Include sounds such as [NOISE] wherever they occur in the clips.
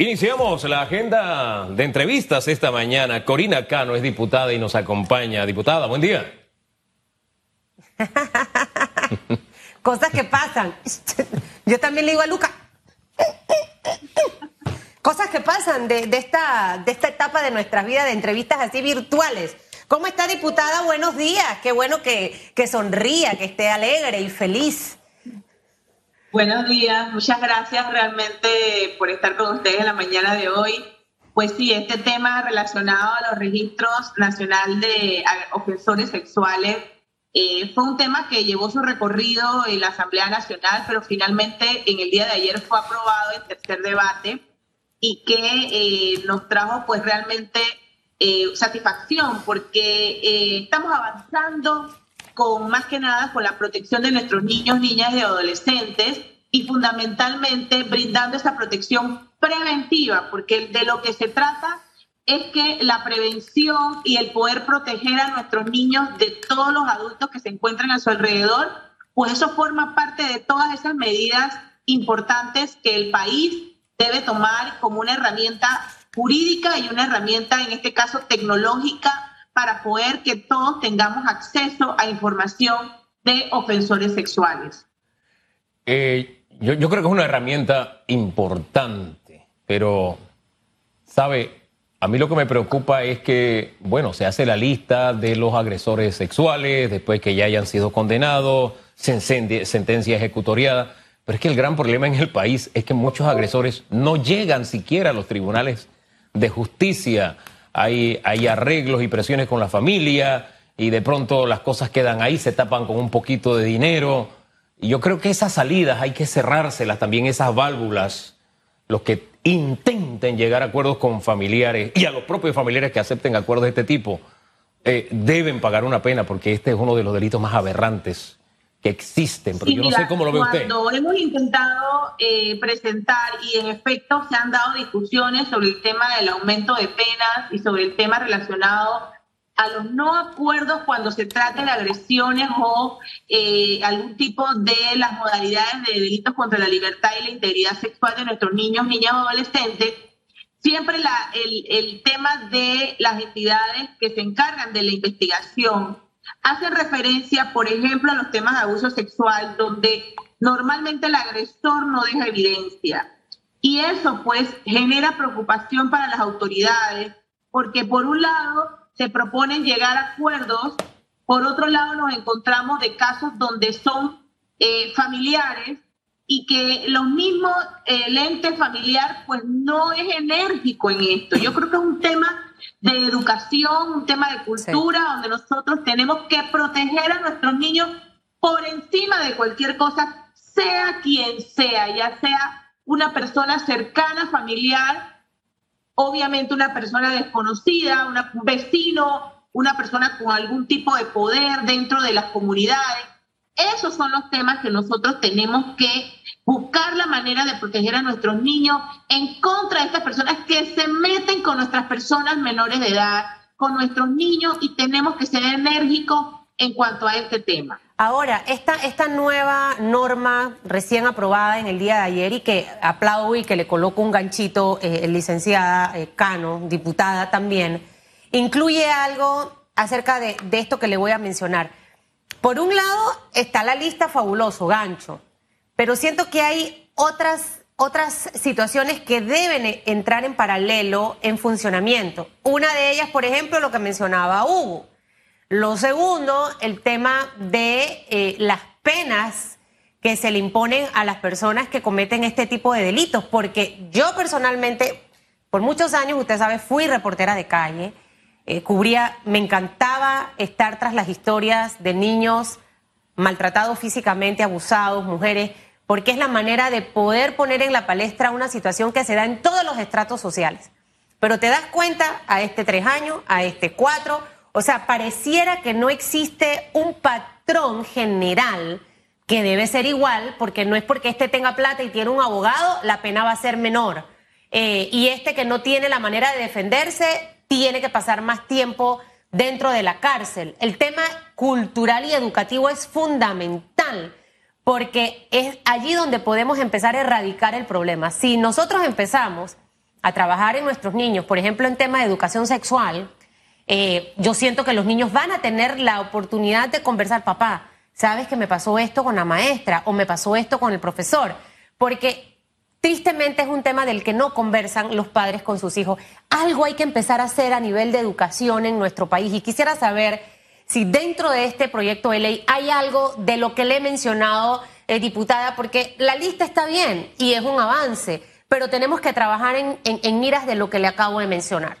Iniciamos la agenda de entrevistas esta mañana. Corina Cano es diputada y nos acompaña. Diputada, buen día. [LAUGHS] Cosas que pasan. Yo también le digo a Luca. Cosas que pasan de, esta, etapa de nuestras vidas de entrevistas así virtuales. ¿Cómo está, diputada? Buenos días. Qué bueno que sonría, que esté alegre y feliz. Buenos días, muchas gracias realmente por estar con ustedes en la mañana de hoy. Pues sí, este tema relacionado a los registros nacional de ofensores sexuales eh, fue un tema que llevó su recorrido en la Asamblea Nacional, pero finalmente en el día de ayer fue aprobado el tercer debate y que eh, nos trajo pues realmente eh, satisfacción porque estamos avanzando con más que nada con la protección de nuestros niños, niñas y adolescentes y fundamentalmente brindando esa protección preventiva, porque de lo que se trata es que la prevención y el poder proteger a nuestros niños de todos los adultos que se encuentran a su alrededor, pues eso forma parte de todas esas medidas importantes que el país debe tomar como una herramienta jurídica y una herramienta, en este caso, tecnológica para poder que todos tengamos acceso a información de ofensores sexuales. Eh, yo, creo que es una herramienta importante, pero, ¿sabe? A mí lo que me preocupa es que, bueno, se hace la lista de los agresores sexuales, después que ya hayan sido condenados, sentencia ejecutoriada, pero es que el gran problema en el país es que muchos agresores no llegan siquiera a los tribunales de justicia hay, hay arreglos y presiones con la familia y de pronto las cosas quedan ahí, se tapan con un poquito de dinero. Y yo creo que esas salidas hay que cerrárselas también, esas válvulas, los que intenten llegar a acuerdos con familiares y a los propios familiares que acepten acuerdos de este tipo, eh, deben pagar una pena porque este es uno de los delitos más aberrantes que existen, pero yo no sé cómo lo ve usted. Cuando hemos intentado eh, presentar y en efecto se han dado discusiones sobre el tema del aumento de penas y sobre el tema relacionado a los no acuerdos cuando se trata de agresiones o eh, algún tipo de las modalidades de delitos contra la libertad y la integridad sexual de nuestros niños, niñas o adolescentes, siempre la, el, el tema de las entidades que se encargan de la investigación hace referencia, por ejemplo, a los temas de abuso sexual, donde normalmente el agresor no deja evidencia. Y eso pues genera preocupación para las autoridades, porque por un lado se proponen llegar a acuerdos, por otro lado nos encontramos de casos donde son eh, familiares y que los mismos, el ente familiar pues no es enérgico en esto. Yo creo que es un tema de educación, un tema de cultura, donde nosotros tenemos que proteger a nuestros niños por encima de cualquier cosa, sea quien sea, ya sea una persona cercana, familiar, obviamente una persona desconocida, un vecino, una persona con algún tipo de poder dentro de las comunidades. Esos son los temas que nosotros tenemos que buscar la manera de proteger a nuestros niños en contra de estas personas que se meten con nuestras personas menores de edad, con nuestros niños y tenemos que ser enérgicos en cuanto a este tema. Ahora, esta, esta nueva norma recién aprobada en el día de ayer y que aplaudo y que le coloco un ganchito, eh, licenciada eh, Cano, diputada también, incluye algo acerca de, de esto que le voy a mencionar. Por un lado está la lista fabuloso, gancho, pero siento que hay otras, otras situaciones que deben entrar en paralelo en funcionamiento. Una de ellas, por ejemplo, lo que mencionaba Hugo. Lo segundo, el tema de eh, las penas que se le imponen a las personas que cometen este tipo de delitos, porque yo personalmente, por muchos años, usted sabe, fui reportera de calle, eh, cubría, me encantaba estar tras las historias de niños maltratados físicamente, abusados, mujeres porque es la manera de poder poner en la palestra una situación que se da en todos los estratos sociales. Pero te das cuenta a este tres años, a este cuatro, o sea, pareciera que no existe un patrón general que debe ser igual, porque no es porque este tenga plata y tiene un abogado, la pena va a ser menor. Eh, y este que no tiene la manera de defenderse, tiene que pasar más tiempo dentro de la cárcel. El tema cultural y educativo es fundamental porque es allí donde podemos empezar a erradicar el problema. Si nosotros empezamos a trabajar en nuestros niños, por ejemplo, en tema de educación sexual, eh, yo siento que los niños van a tener la oportunidad de conversar, papá, ¿sabes que me pasó esto con la maestra o me pasó esto con el profesor? Porque tristemente es un tema del que no conversan los padres con sus hijos. Algo hay que empezar a hacer a nivel de educación en nuestro país y quisiera saber si dentro de este proyecto de ley hay algo de lo que le he mencionado, eh, diputada, porque la lista está bien y es un avance, pero tenemos que trabajar en, en miras de lo que le acabo de mencionar.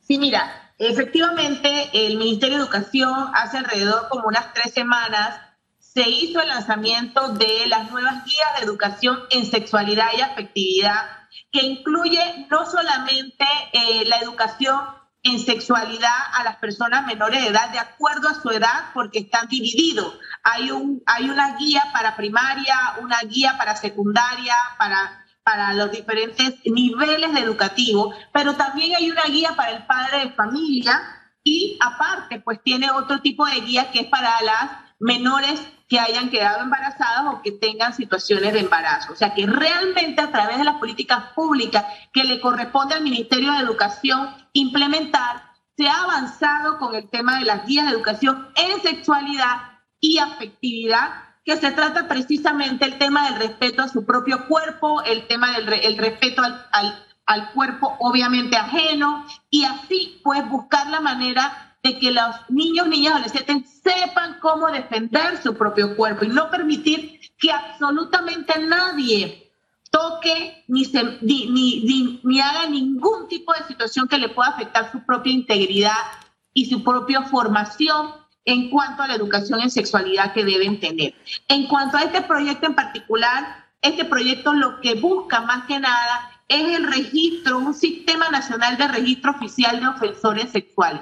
Sí, mira, efectivamente el Ministerio de Educación hace alrededor como unas tres semanas se hizo el lanzamiento de las nuevas guías de educación en sexualidad y afectividad, que incluye no solamente eh, la educación en sexualidad a las personas menores de edad de acuerdo a su edad, porque están divididos. Hay, un, hay una guía para primaria, una guía para secundaria, para, para los diferentes niveles educativos, pero también hay una guía para el padre de familia y aparte, pues tiene otro tipo de guía que es para las menores que hayan quedado embarazadas o que tengan situaciones de embarazo. O sea que realmente a través de las políticas públicas que le corresponde al Ministerio de Educación implementar, se ha avanzado con el tema de las guías de educación en sexualidad y afectividad, que se trata precisamente el tema del respeto a su propio cuerpo, el tema del el respeto al, al, al cuerpo obviamente ajeno, y así pues buscar la manera de que los niños, niñas, adolescentes sepan cómo defender su propio cuerpo y no permitir que absolutamente nadie toque ni, se, ni, ni, ni, haga ningún tipo de situación que le pueda afectar su propia integridad y su propia formación en cuanto a la educación en sexualidad que deben tener. En cuanto a este proyecto en particular, este proyecto lo que busca más que nada es el registro, un sistema nacional de registro oficial de ofensores sexuales.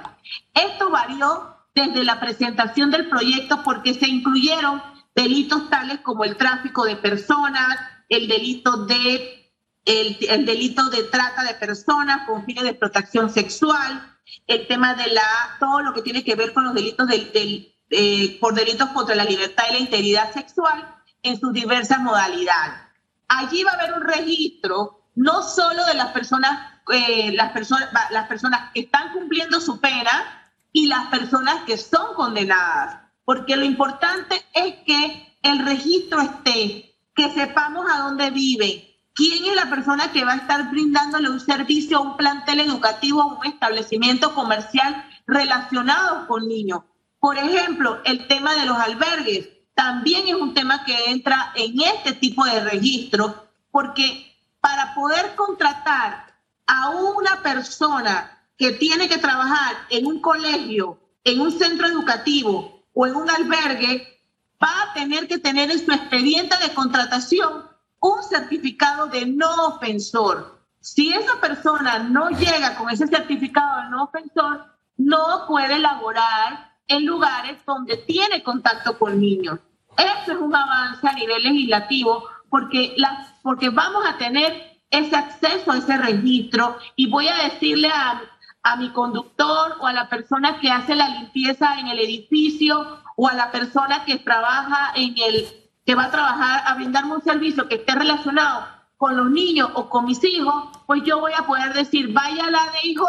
Esto varió desde la presentación del proyecto porque se incluyeron delitos tales como el tráfico de personas, el delito de el, delito de trata de personas con fines de protección sexual, el tema de la todo lo que tiene que ver con los delitos del, eh, por delitos contra la libertad y la integridad sexual en sus diversas modalidades. Allí va a haber un registro no solo de las personas, eh, las personas, las personas que están cumpliendo su pena y las personas que son condenadas, porque lo importante es que el registro esté, que sepamos a dónde vive, quién es la persona que va a estar brindándole un servicio a un plantel educativo, a un establecimiento comercial relacionado con niños. Por ejemplo, el tema de los albergues también es un tema que entra en este tipo de registro, porque para poder contratar a una persona que tiene que trabajar en un colegio, en un centro educativo o en un albergue, va a tener que tener en su expediente de contratación un certificado de no ofensor. Si esa persona no llega con ese certificado de no ofensor, no puede laborar en lugares donde tiene contacto con niños. Eso es un avance a nivel legislativo porque, la, porque vamos a tener ese acceso a ese registro y voy a decirle a, a mi conductor o a la persona que hace la limpieza en el edificio o a la persona que trabaja en el, que va a trabajar a brindarme un servicio que esté relacionado con los niños o con mis hijos, pues yo voy a poder decir, vaya a la DIJ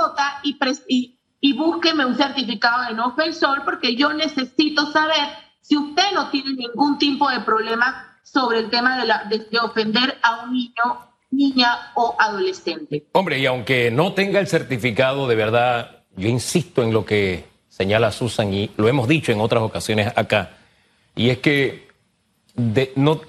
y, y, y búsqueme un certificado de no ofensor porque yo necesito saber si usted no tiene ningún tipo de problema sobre el tema de, la, de, ofender a un niño, niña o adolescente. Hombre, y aunque no tenga el certificado, de verdad, yo insisto en lo que señala Susan y lo hemos dicho en otras ocasiones acá, y es que de, no,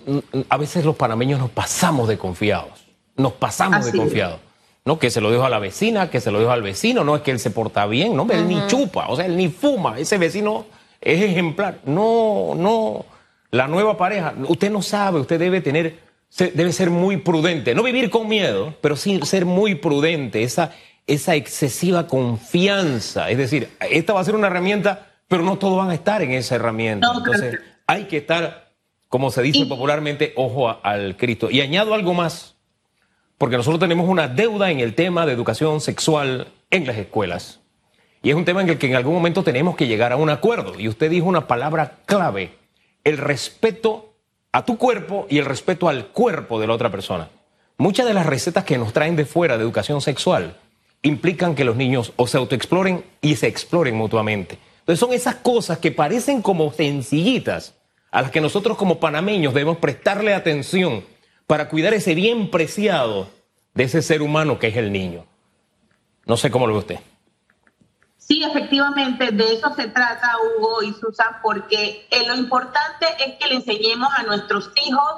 a veces los panameños nos pasamos de confiados, nos pasamos de confiados. No, que se lo dejo a la vecina, que se lo dejo al vecino, no es que él se porta bien, no, él ni chupa, o sea, él ni fuma, ese vecino es ejemplar. No, no, la nueva pareja, usted no sabe, usted debe tener, debe ser muy prudente, no vivir con miedo, pero sí ser muy prudente, esa, esa excesiva confianza. Es decir, esta va a ser una herramienta, pero no todos van a estar en esa herramienta. Entonces, hay que estar, como se dice popularmente, ojo al Cristo. Y añado algo más, porque nosotros tenemos una deuda en el tema de educación sexual en las escuelas. Y es un tema en el que en algún momento tenemos que llegar a un acuerdo. Y usted dijo una palabra clave el respeto a tu cuerpo y el respeto al cuerpo de la otra persona. muchas de las recetas que nos traen de fuera de educación sexual implican que los niños o se autoexploren y se exploren mutuamente. Entonces son esas cosas que parecen como sencillitas a las que nosotros como panameños debemos prestarle atención para cuidar ese bien preciado de ese ser humano que es el niño. No sé cómo lo ve usted. Sí, efectivamente, de eso se trata, Hugo y Susan, porque eh, lo importante es que le enseñemos a nuestros hijos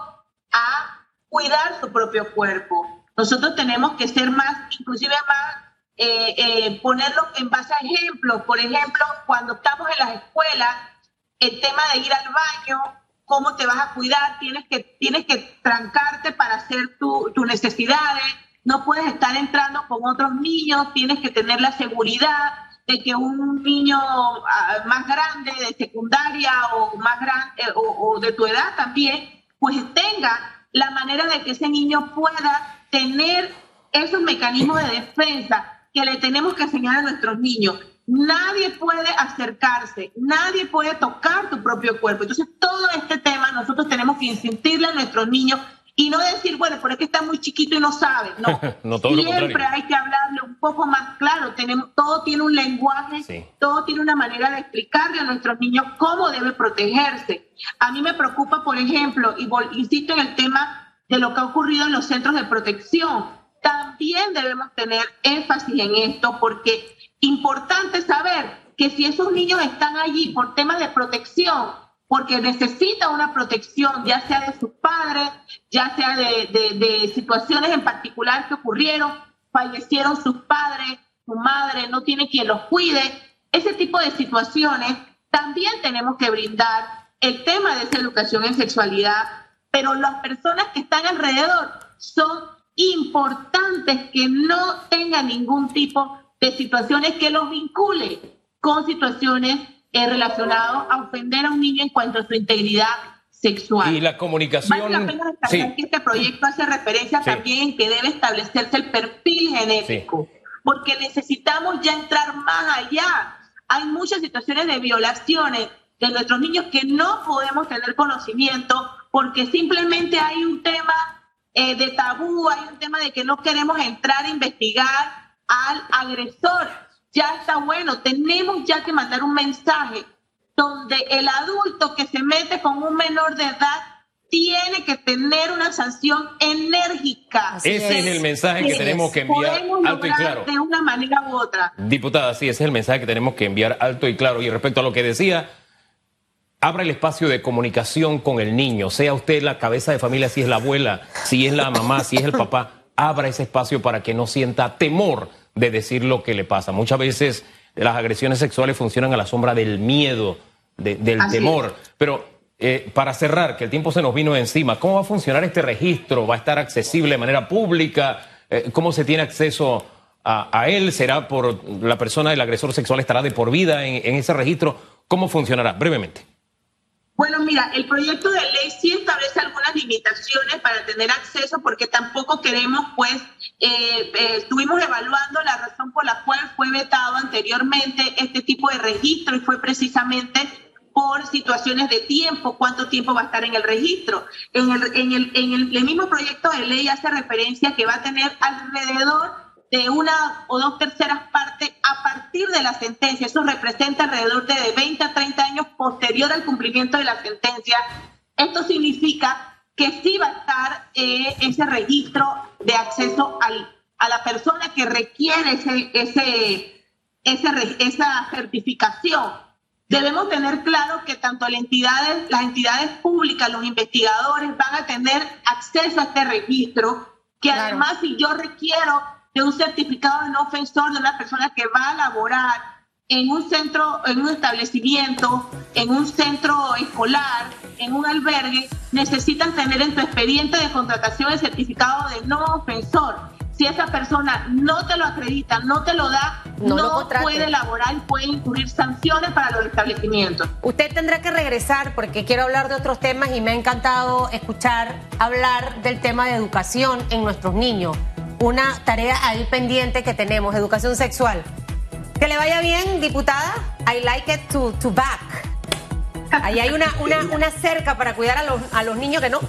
a cuidar su propio cuerpo. Nosotros tenemos que ser más, inclusive más, eh, eh, ponerlo en base a ejemplos. Por ejemplo, cuando estamos en las escuelas, el tema de ir al baño, cómo te vas a cuidar, tienes que, tienes que trancarte para hacer tus necesidades, no puedes estar entrando con otros niños, tienes que tener la seguridad de que un niño ah, más grande de secundaria o más grande o, de tu edad también, pues tenga la manera de que ese niño pueda tener esos mecanismos de defensa que le tenemos que enseñar a nuestros niños. Nadie puede acercarse, nadie puede tocar tu propio cuerpo. Entonces, todo este tema nosotros tenemos que insistirle a nuestros niños y no decir, bueno, pero es que está muy chiquito y no sabe. No, [LAUGHS] no siempre hay que hablarle poco más claro. Tenemos, todo tiene un lenguaje, todo tiene una manera de explicarle a nuestros niños cómo debe protegerse. A mí me preocupa, por ejemplo, y insisto en el tema de lo que ha ocurrido en los centros de protección. También debemos tener énfasis en esto porque importante saber que si esos niños están allí por temas de protección, porque necesita una protección, ya sea de sus padres, ya sea de, situaciones en particular que ocurrieron, fallecieron sus padres, su madre, no tiene quien los cuide. Ese tipo de situaciones también tenemos que brindar el tema de esa educación en sexualidad, pero las personas que están alrededor son importantes que no tengan ningún tipo de situaciones que los vincule con situaciones es relacionado a ofender a un niño en cuanto a su integridad sexual. Y la comunicación. Vale la pena destacar que este proyecto hace referencia también en que debe establecerse el perfil genético, porque necesitamos ya entrar más allá. Hay muchas situaciones de violaciones de nuestros niños que no podemos tener conocimiento porque simplemente hay un tema eh, de tabú, hay un tema de que no queremos entrar a investigar al agresor ya está bueno, tenemos ya que mandar un mensaje donde el adulto que se mete con un menor de edad tiene que tener una sanción enérgica. ese es, el mensaje que tenemos que enviar alto y claro. De una manera u otra. Diputada, sí, ese es el mensaje que tenemos que enviar alto y claro. Y respecto a lo que decía, abra el espacio de comunicación con el niño, sea usted la cabeza de familia, si es la abuela, si es la mamá, si es el papá, abra ese espacio para que no sienta temor de decir lo que le pasa. Muchas veces las agresiones sexuales funcionan a la sombra del miedo, del temor. Pero eh, para cerrar, que el tiempo se nos vino encima, ¿cómo va a funcionar este registro? ¿Va a estar accesible de manera pública? Eh, ¿Cómo se tiene acceso a, él? ¿Será por la persona, del agresor sexual estará de por vida en ese registro? ¿Cómo funcionará? Brevemente. Bueno, mira, el proyecto de ley sí establece algunas limitaciones para tener acceso porque tampoco queremos, pues, eh, eh, estuvimos evaluando la razón por la cual fue vetado anteriormente este tipo de registro y fue precisamente por situaciones de tiempo, cuánto tiempo va a estar en el registro. En el, en el, en el mismo proyecto de ley hace referencia que va a tener alrededor de una o dos terceras partes a partir de la sentencia. Eso representa alrededor de 20 a 30 años posterior al cumplimiento de la sentencia. Esto significa que sí va a estar eh, ese registro de acceso al, a la persona que requiere ese, ese, ese, esa certificación. Debemos tener claro que tanto las entidades, las entidades públicas, los investigadores van a tener acceso a este registro, que además si yo requiero de un certificado de no ofensor de una persona que va a laborar en un centro, en un establecimiento, en un centro escolar, en un albergue, necesitan tener en tu expediente de contratación el certificado de no ofensor. Si esa persona no te lo acredita, no te lo da, no, puede laborar y puede incurrir sanciones para los establecimientos. Usted tendrá que regresar porque quiero hablar de otros temas y me ha encantado escuchar hablar del tema de educación en nuestros niños una tarea ahí pendiente que tenemos, educación sexual. Que le vaya bien, diputada. I like it to, to back. Ahí hay una, una, una cerca para cuidar a los, a los niños que no